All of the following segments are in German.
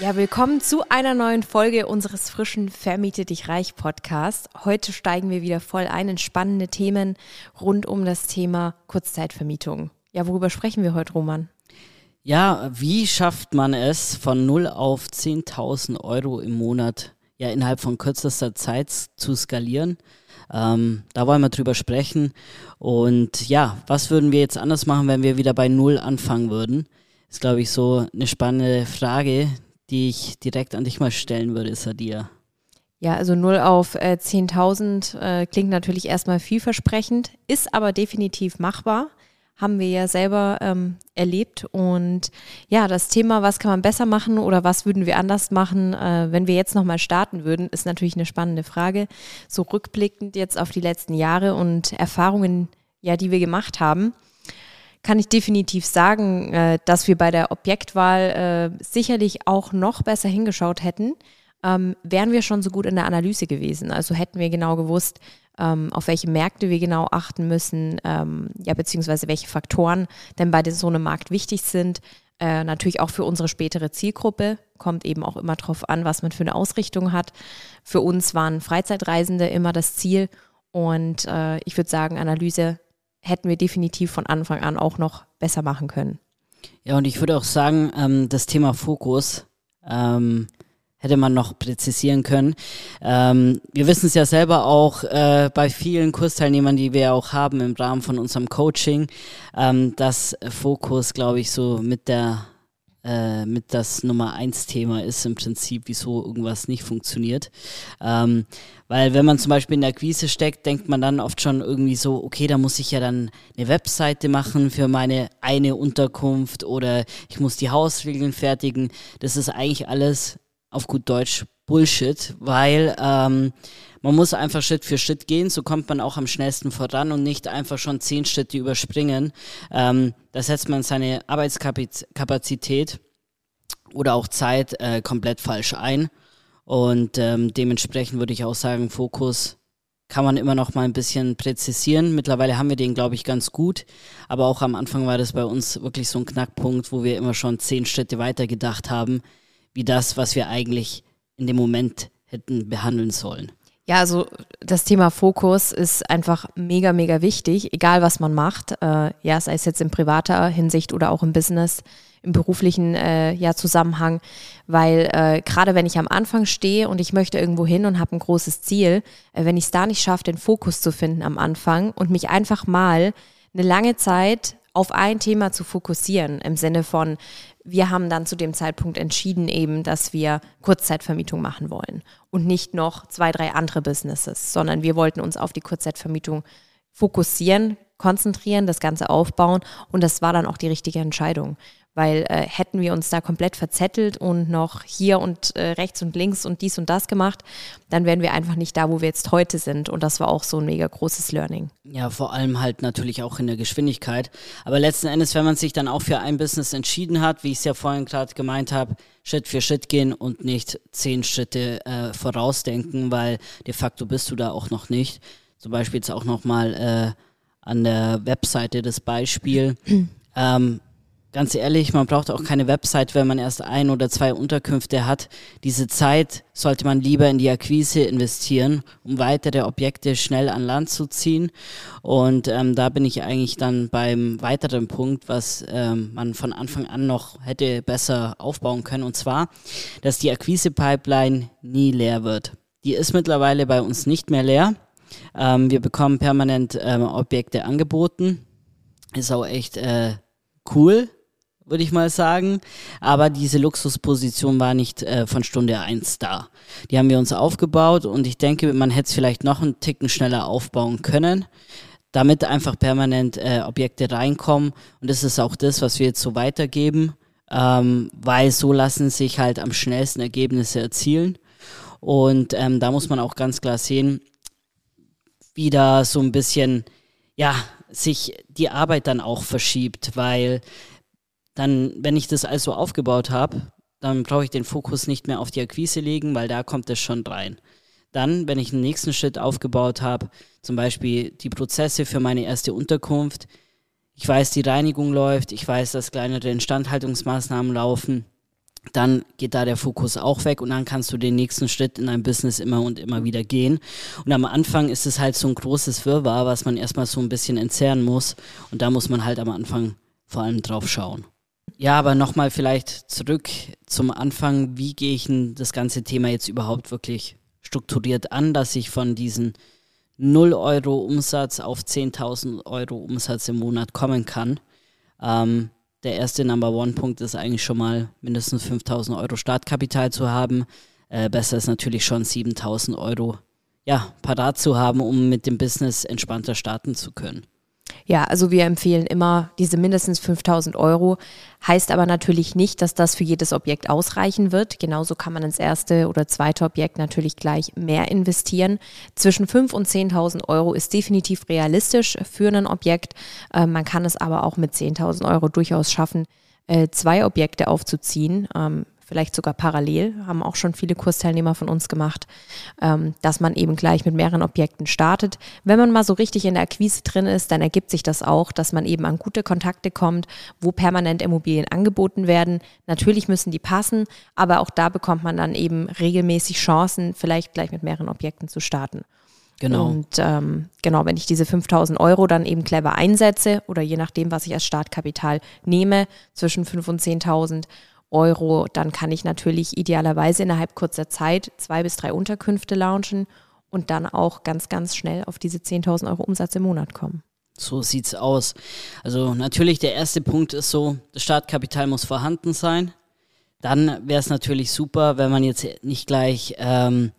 Ja, willkommen zu einer neuen Folge unseres frischen Vermiete dich reich Podcast. Heute steigen wir wieder voll ein in spannende Themen rund um das Thema Kurzzeitvermietung. Ja, worüber sprechen wir heute, Roman? Ja, wie schafft man es von 0 auf 10.000 Euro im Monat ja innerhalb von kürzester Zeit zu skalieren? Ähm, da wollen wir drüber sprechen. Und ja, was würden wir jetzt anders machen, wenn wir wieder bei Null anfangen würden? Ist, glaube ich, so eine spannende Frage, die ich direkt an dich mal stellen würde, Sadia. Ja, also 0 auf äh, 10.000 äh, klingt natürlich erstmal vielversprechend, ist aber definitiv machbar. Haben wir ja selber ähm, erlebt. Und ja, das Thema, was kann man besser machen oder was würden wir anders machen, äh, wenn wir jetzt nochmal starten würden, ist natürlich eine spannende Frage. So rückblickend jetzt auf die letzten Jahre und Erfahrungen, ja, die wir gemacht haben kann ich definitiv sagen, äh, dass wir bei der Objektwahl äh, sicherlich auch noch besser hingeschaut hätten, ähm, wären wir schon so gut in der Analyse gewesen. Also hätten wir genau gewusst, ähm, auf welche Märkte wir genau achten müssen, ähm, ja, beziehungsweise welche Faktoren denn bei so einem Markt wichtig sind. Äh, natürlich auch für unsere spätere Zielgruppe. Kommt eben auch immer darauf an, was man für eine Ausrichtung hat. Für uns waren Freizeitreisende immer das Ziel. Und äh, ich würde sagen, Analyse hätten wir definitiv von Anfang an auch noch besser machen können. Ja, und ich würde auch sagen, ähm, das Thema Fokus ähm, hätte man noch präzisieren können. Ähm, wir wissen es ja selber auch äh, bei vielen Kursteilnehmern, die wir auch haben im Rahmen von unserem Coaching, ähm, dass Fokus, glaube ich, so mit der äh, mit das Nummer eins Thema ist im Prinzip, wieso irgendwas nicht funktioniert. Ähm, weil wenn man zum Beispiel in der Akquise steckt, denkt man dann oft schon irgendwie so, okay, da muss ich ja dann eine Webseite machen für meine eine Unterkunft oder ich muss die Hausregeln fertigen. Das ist eigentlich alles auf gut Deutsch Bullshit, weil ähm, man muss einfach Schritt für Schritt gehen, so kommt man auch am schnellsten voran und nicht einfach schon zehn Schritte überspringen. Ähm, da setzt man seine Arbeitskapazität oder auch Zeit äh, komplett falsch ein. Und ähm, dementsprechend würde ich auch sagen, Fokus kann man immer noch mal ein bisschen präzisieren. Mittlerweile haben wir den, glaube ich, ganz gut. Aber auch am Anfang war das bei uns wirklich so ein Knackpunkt, wo wir immer schon zehn Schritte weiter gedacht haben, wie das, was wir eigentlich in dem Moment hätten behandeln sollen. Ja, also das Thema Fokus ist einfach mega, mega wichtig, egal was man macht. Äh, ja, sei es jetzt in privater Hinsicht oder auch im Business, im beruflichen äh, ja, Zusammenhang. Weil äh, gerade wenn ich am Anfang stehe und ich möchte irgendwo hin und habe ein großes Ziel, äh, wenn ich es da nicht schaffe, den Fokus zu finden am Anfang und mich einfach mal eine lange Zeit auf ein Thema zu fokussieren, im Sinne von, wir haben dann zu dem Zeitpunkt entschieden eben, dass wir Kurzzeitvermietung machen wollen und nicht noch zwei, drei andere Businesses, sondern wir wollten uns auf die Kurzzeitvermietung fokussieren, konzentrieren, das Ganze aufbauen und das war dann auch die richtige Entscheidung weil äh, hätten wir uns da komplett verzettelt und noch hier und äh, rechts und links und dies und das gemacht, dann wären wir einfach nicht da, wo wir jetzt heute sind. Und das war auch so ein mega großes Learning. Ja, vor allem halt natürlich auch in der Geschwindigkeit. Aber letzten Endes, wenn man sich dann auch für ein Business entschieden hat, wie ich es ja vorhin gerade gemeint habe, Schritt für Schritt gehen und nicht zehn Schritte äh, vorausdenken, weil de facto bist du da auch noch nicht. Zum Beispiel jetzt auch nochmal äh, an der Webseite das Beispiel. ähm, ganz ehrlich, man braucht auch keine Website, wenn man erst ein oder zwei Unterkünfte hat. Diese Zeit sollte man lieber in die Akquise investieren, um weitere Objekte schnell an Land zu ziehen. Und ähm, da bin ich eigentlich dann beim weiteren Punkt, was ähm, man von Anfang an noch hätte besser aufbauen können. Und zwar, dass die Akquise-Pipeline nie leer wird. Die ist mittlerweile bei uns nicht mehr leer. Ähm, wir bekommen permanent ähm, Objekte angeboten. Ist auch echt äh, cool würde ich mal sagen. Aber diese Luxusposition war nicht äh, von Stunde eins da. Die haben wir uns aufgebaut und ich denke, man hätte es vielleicht noch einen Ticken schneller aufbauen können, damit einfach permanent äh, Objekte reinkommen. Und das ist auch das, was wir jetzt so weitergeben, ähm, weil so lassen sich halt am schnellsten Ergebnisse erzielen. Und ähm, da muss man auch ganz klar sehen, wie da so ein bisschen, ja, sich die Arbeit dann auch verschiebt, weil dann, wenn ich das also aufgebaut habe, dann brauche ich den Fokus nicht mehr auf die Akquise legen, weil da kommt es schon rein. Dann, wenn ich einen nächsten Schritt aufgebaut habe, zum Beispiel die Prozesse für meine erste Unterkunft, ich weiß, die Reinigung läuft, ich weiß, dass kleinere Instandhaltungsmaßnahmen laufen, dann geht da der Fokus auch weg und dann kannst du den nächsten Schritt in deinem Business immer und immer wieder gehen. Und am Anfang ist es halt so ein großes Wirrwarr, was man erstmal so ein bisschen entzerren muss und da muss man halt am Anfang vor allem drauf schauen. Ja, aber nochmal vielleicht zurück zum Anfang. Wie gehe ich denn das ganze Thema jetzt überhaupt wirklich strukturiert an, dass ich von diesen 0 Euro Umsatz auf 10.000 Euro Umsatz im Monat kommen kann? Ähm, der erste Number One Punkt ist eigentlich schon mal mindestens 5000 Euro Startkapital zu haben. Äh, besser ist natürlich schon 7000 Euro ja, parat zu haben, um mit dem Business entspannter starten zu können. Ja, also wir empfehlen immer diese mindestens 5000 Euro. Heißt aber natürlich nicht, dass das für jedes Objekt ausreichen wird. Genauso kann man ins erste oder zweite Objekt natürlich gleich mehr investieren. Zwischen 5 und 10.000 Euro ist definitiv realistisch für ein Objekt. Äh, man kann es aber auch mit 10.000 Euro durchaus schaffen, äh, zwei Objekte aufzuziehen. Ähm, vielleicht sogar parallel, haben auch schon viele Kursteilnehmer von uns gemacht, ähm, dass man eben gleich mit mehreren Objekten startet. Wenn man mal so richtig in der Akquise drin ist, dann ergibt sich das auch, dass man eben an gute Kontakte kommt, wo permanent Immobilien angeboten werden. Natürlich müssen die passen, aber auch da bekommt man dann eben regelmäßig Chancen, vielleicht gleich mit mehreren Objekten zu starten. Genau. Und ähm, genau, wenn ich diese 5000 Euro dann eben clever einsetze oder je nachdem, was ich als Startkapital nehme, zwischen 5 und 10.000 Euro, dann kann ich natürlich idealerweise innerhalb kurzer Zeit zwei bis drei Unterkünfte launchen und dann auch ganz, ganz schnell auf diese 10.000 Euro Umsatz im Monat kommen. So sieht's aus. Also natürlich der erste Punkt ist so, das Startkapital muss vorhanden sein. Dann wäre es natürlich super, wenn man jetzt nicht gleich ähm,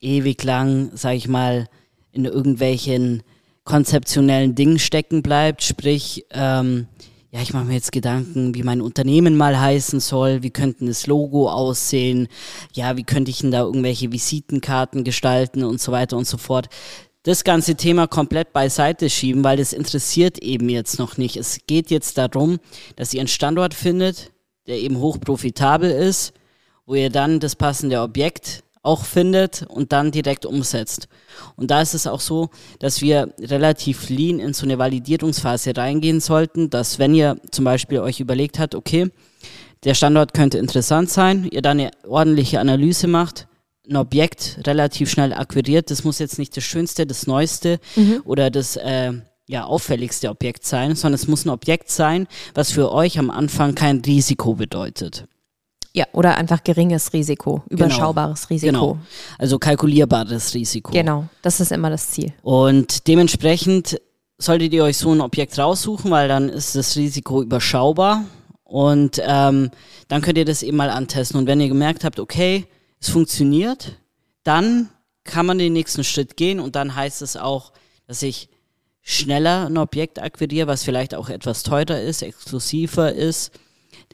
ewig lang, sage ich mal, in irgendwelchen konzeptionellen Dingen stecken bleibt. Sprich, ähm, ja, ich mache mir jetzt Gedanken, wie mein Unternehmen mal heißen soll, wie könnten das Logo aussehen, ja, wie könnte ich denn da irgendwelche Visitenkarten gestalten und so weiter und so fort. Das ganze Thema komplett beiseite schieben, weil das interessiert eben jetzt noch nicht. Es geht jetzt darum, dass ihr einen Standort findet, der eben hochprofitabel ist, wo ihr dann das passende Objekt auch findet und dann direkt umsetzt. Und da ist es auch so, dass wir relativ lean in so eine Validierungsphase reingehen sollten, dass wenn ihr zum Beispiel euch überlegt habt, okay, der Standort könnte interessant sein, ihr dann eine ordentliche Analyse macht, ein Objekt relativ schnell akquiriert, das muss jetzt nicht das schönste, das neueste mhm. oder das äh, ja, auffälligste Objekt sein, sondern es muss ein Objekt sein, was für euch am Anfang kein Risiko bedeutet. Ja, oder einfach geringes Risiko, genau. überschaubares genau. Risiko. Genau. Also kalkulierbares Risiko. Genau, das ist immer das Ziel. Und dementsprechend solltet ihr euch so ein Objekt raussuchen, weil dann ist das Risiko überschaubar und ähm, dann könnt ihr das eben mal antesten. Und wenn ihr gemerkt habt, okay, es funktioniert, dann kann man den nächsten Schritt gehen und dann heißt es auch, dass ich schneller ein Objekt akquiriere, was vielleicht auch etwas teurer ist, exklusiver ist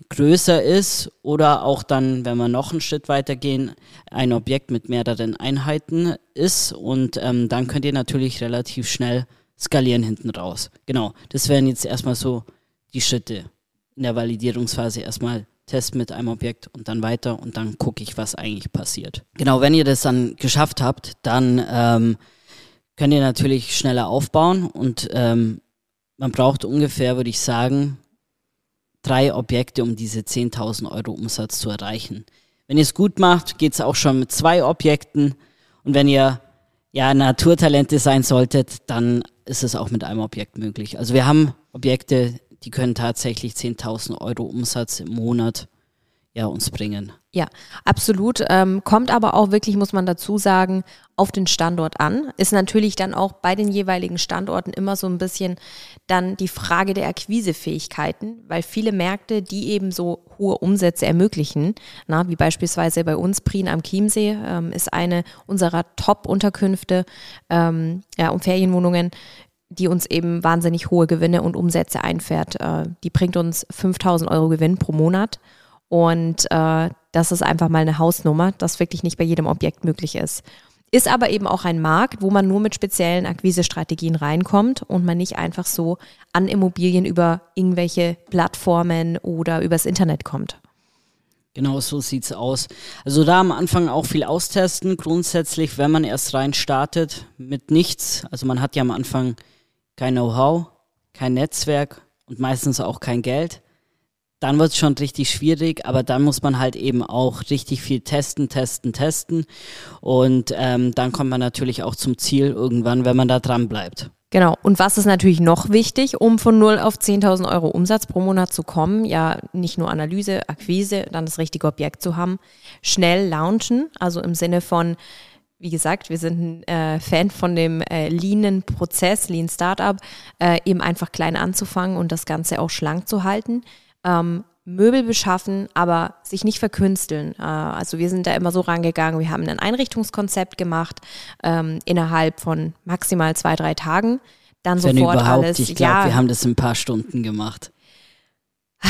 größer ist oder auch dann, wenn wir noch einen Schritt weiter gehen, ein Objekt mit mehreren Einheiten ist und ähm, dann könnt ihr natürlich relativ schnell skalieren hinten raus. Genau, das wären jetzt erstmal so die Schritte in der Validierungsphase. Erstmal Test mit einem Objekt und dann weiter und dann gucke ich, was eigentlich passiert. Genau, wenn ihr das dann geschafft habt, dann ähm, könnt ihr natürlich schneller aufbauen und ähm, man braucht ungefähr, würde ich sagen, drei Objekte, um diese 10.000 Euro Umsatz zu erreichen. Wenn ihr es gut macht, geht es auch schon mit zwei Objekten. Und wenn ihr ja Naturtalente sein solltet, dann ist es auch mit einem Objekt möglich. Also wir haben Objekte, die können tatsächlich 10.000 Euro Umsatz im Monat ja, uns bringen. Ja, absolut. Ähm, kommt aber auch wirklich, muss man dazu sagen, auf den Standort an. Ist natürlich dann auch bei den jeweiligen Standorten immer so ein bisschen dann die Frage der Akquisefähigkeiten, weil viele Märkte, die eben so hohe Umsätze ermöglichen, na, wie beispielsweise bei uns Prien am Chiemsee, ähm, ist eine unserer Top-Unterkünfte ähm, ja, um Ferienwohnungen die uns eben wahnsinnig hohe Gewinne und Umsätze einfährt. Äh, die bringt uns 5000 Euro Gewinn pro Monat und äh, das ist einfach mal eine Hausnummer, das wirklich nicht bei jedem Objekt möglich ist. Ist aber eben auch ein Markt, wo man nur mit speziellen Akquisestrategien reinkommt und man nicht einfach so an Immobilien über irgendwelche Plattformen oder übers Internet kommt. Genau so sieht's aus. Also da am Anfang auch viel austesten. Grundsätzlich, wenn man erst rein startet mit nichts, also man hat ja am Anfang kein Know-how, kein Netzwerk und meistens auch kein Geld, dann wird es schon richtig schwierig, aber dann muss man halt eben auch richtig viel testen, testen, testen. Und ähm, dann kommt man natürlich auch zum Ziel irgendwann, wenn man da dran bleibt. Genau. Und was ist natürlich noch wichtig, um von 0 auf 10.000 Euro Umsatz pro Monat zu kommen? Ja, nicht nur Analyse, Akquise, dann das richtige Objekt zu haben. Schnell launchen, also im Sinne von, wie gesagt, wir sind ein äh, Fan von dem äh, Lean-Prozess, Lean Startup, äh, eben einfach klein anzufangen und das Ganze auch schlank zu halten. Ähm, Möbel beschaffen, aber sich nicht verkünsteln. Äh, also wir sind da immer so rangegangen, wir haben ein Einrichtungskonzept gemacht ähm, innerhalb von maximal zwei, drei Tagen. Dann Wenn sofort überhaupt, alles. ich glaube, ja, wir haben das in ein paar Stunden gemacht.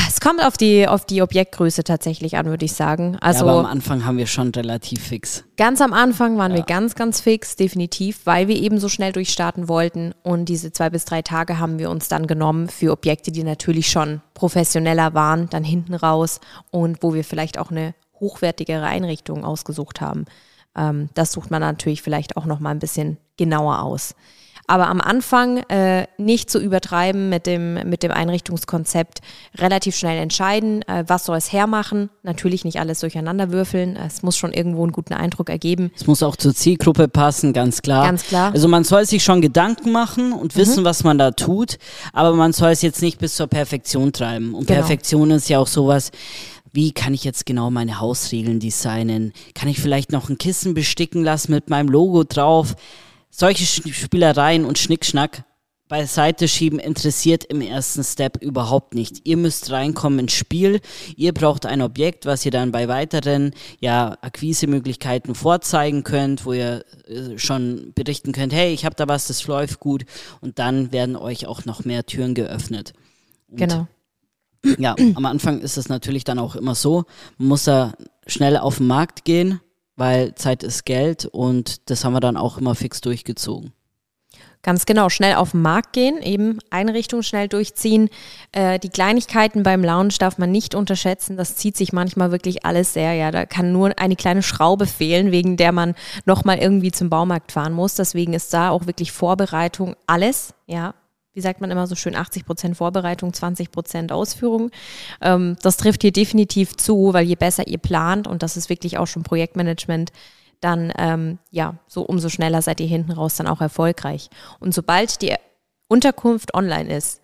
Es kommt auf die, auf die Objektgröße tatsächlich an, würde ich sagen. Also ja, aber am Anfang haben wir schon relativ fix. Ganz am Anfang waren Ja. wir ganz, ganz fix, definitiv, weil wir eben so schnell durchstarten wollten. Und diese zwei bis drei Tage haben wir uns dann genommen für Objekte, die natürlich schon professioneller waren, dann hinten raus und wo wir vielleicht auch eine hochwertigere Einrichtung ausgesucht haben. Ähm, das sucht man natürlich vielleicht auch noch mal ein bisschen genauer aus. Aber am Anfang äh, nicht zu übertreiben mit dem, mit dem Einrichtungskonzept, relativ schnell entscheiden, äh, was soll es hermachen. Natürlich nicht alles durcheinander würfeln. Es muss schon irgendwo einen guten Eindruck ergeben. Es muss auch zur Zielgruppe passen, ganz klar. Ganz klar. Mhm. Also man soll sich schon Gedanken machen und wissen, was man da tut, aber man soll es jetzt nicht bis zur Perfektion treiben. Und Genau. Perfektion ist ja auch sowas, wie kann ich jetzt genau meine Hausregeln designen? Kann ich vielleicht noch ein Kissen besticken lassen mit meinem Logo drauf? Solche Spielereien und Schnickschnack beiseite schieben interessiert im ersten Step überhaupt nicht. Ihr müsst reinkommen ins Spiel. Ihr braucht ein Objekt, was ihr dann bei weiteren ja, Akquisemöglichkeiten vorzeigen könnt, wo ihr äh, schon berichten könnt, hey, ich habe da was, das läuft gut. Und dann werden euch auch noch mehr Türen geöffnet. Und Genau. ja, am Anfang ist es natürlich dann auch immer so, man muss da schnell auf den Markt gehen, weil Zeit ist Geld und das haben wir dann auch immer fix durchgezogen. Ganz genau, schnell auf den Markt gehen, eben Einrichtung schnell durchziehen. Äh, die Kleinigkeiten beim Lounge darf man nicht unterschätzen. Das zieht sich manchmal wirklich alles sehr. Ja, da kann nur eine kleine Schraube fehlen, wegen der man nochmal irgendwie zum Baumarkt fahren muss. Deswegen ist da auch wirklich Vorbereitung alles. Ja, wie sagt man immer so schön, 80 Prozent Vorbereitung, 20 Prozent Ausführung. Ähm, das trifft hier definitiv zu, weil je besser ihr plant, und das ist wirklich auch schon Projektmanagement, dann ähm, ja, so umso schneller seid ihr hinten raus dann auch erfolgreich. Und sobald die Unterkunft online ist,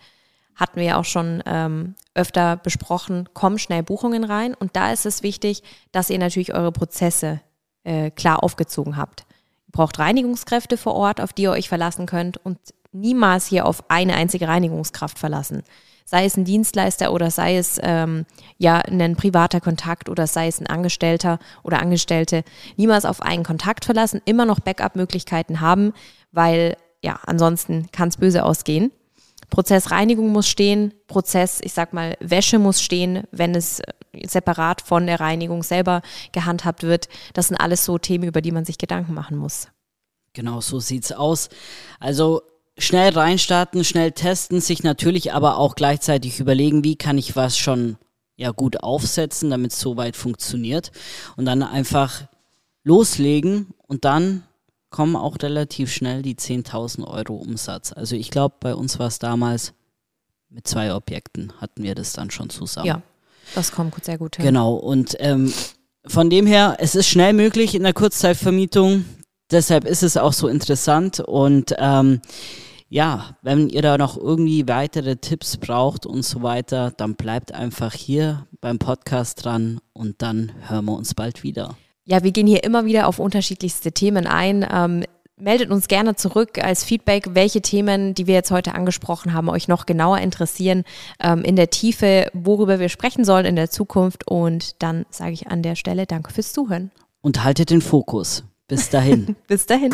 hatten wir ja auch schon ähm, öfter besprochen, kommen schnell Buchungen rein. Und da ist es wichtig, dass ihr natürlich eure Prozesse äh, klar aufgezogen habt. Ihr braucht Reinigungskräfte vor Ort, auf die ihr euch verlassen könnt und niemals hier auf eine einzige Reinigungskraft verlassen. Sei es ein Dienstleister oder sei es ähm, ja ein privater Kontakt oder sei es ein Angestellter oder Angestellte. Niemals auf einen Kontakt verlassen, immer noch Backup-Möglichkeiten haben, weil ja, ansonsten kann es böse ausgehen. Prozess Reinigung muss stehen, Prozess, ich sag mal, Wäsche muss stehen, wenn es äh, separat von der Reinigung selber gehandhabt wird. Das sind alles so Themen, über die man sich Gedanken machen muss. Genau, so sieht's aus. Also schnell reinstarten, schnell testen, sich natürlich aber auch gleichzeitig überlegen, wie kann ich was schon ja gut aufsetzen, damit es soweit funktioniert und dann einfach loslegen und dann kommen auch relativ schnell die 10.000 Euro Umsatz. Also ich glaube, bei uns war es damals mit zwei Objekten hatten wir das dann schon zusammen. Ja, das kommt sehr gut hin. Genau, und ähm, von dem her, es ist schnell möglich in der Kurzzeitvermietung. Deshalb ist es auch so interessant. Und ähm, ja, wenn ihr da noch irgendwie weitere Tipps braucht und so weiter, dann bleibt einfach hier beim Podcast dran und dann hören wir uns bald wieder. Ja, wir gehen hier immer wieder auf unterschiedlichste Themen ein. Ähm, meldet uns gerne zurück als Feedback, welche Themen, die wir jetzt heute angesprochen haben, euch noch genauer interessieren ähm, in der Tiefe, worüber wir sprechen sollen in der Zukunft. Und dann sage ich an der Stelle Danke fürs Zuhören. Und haltet den Fokus. Bis dahin. Bis dahin.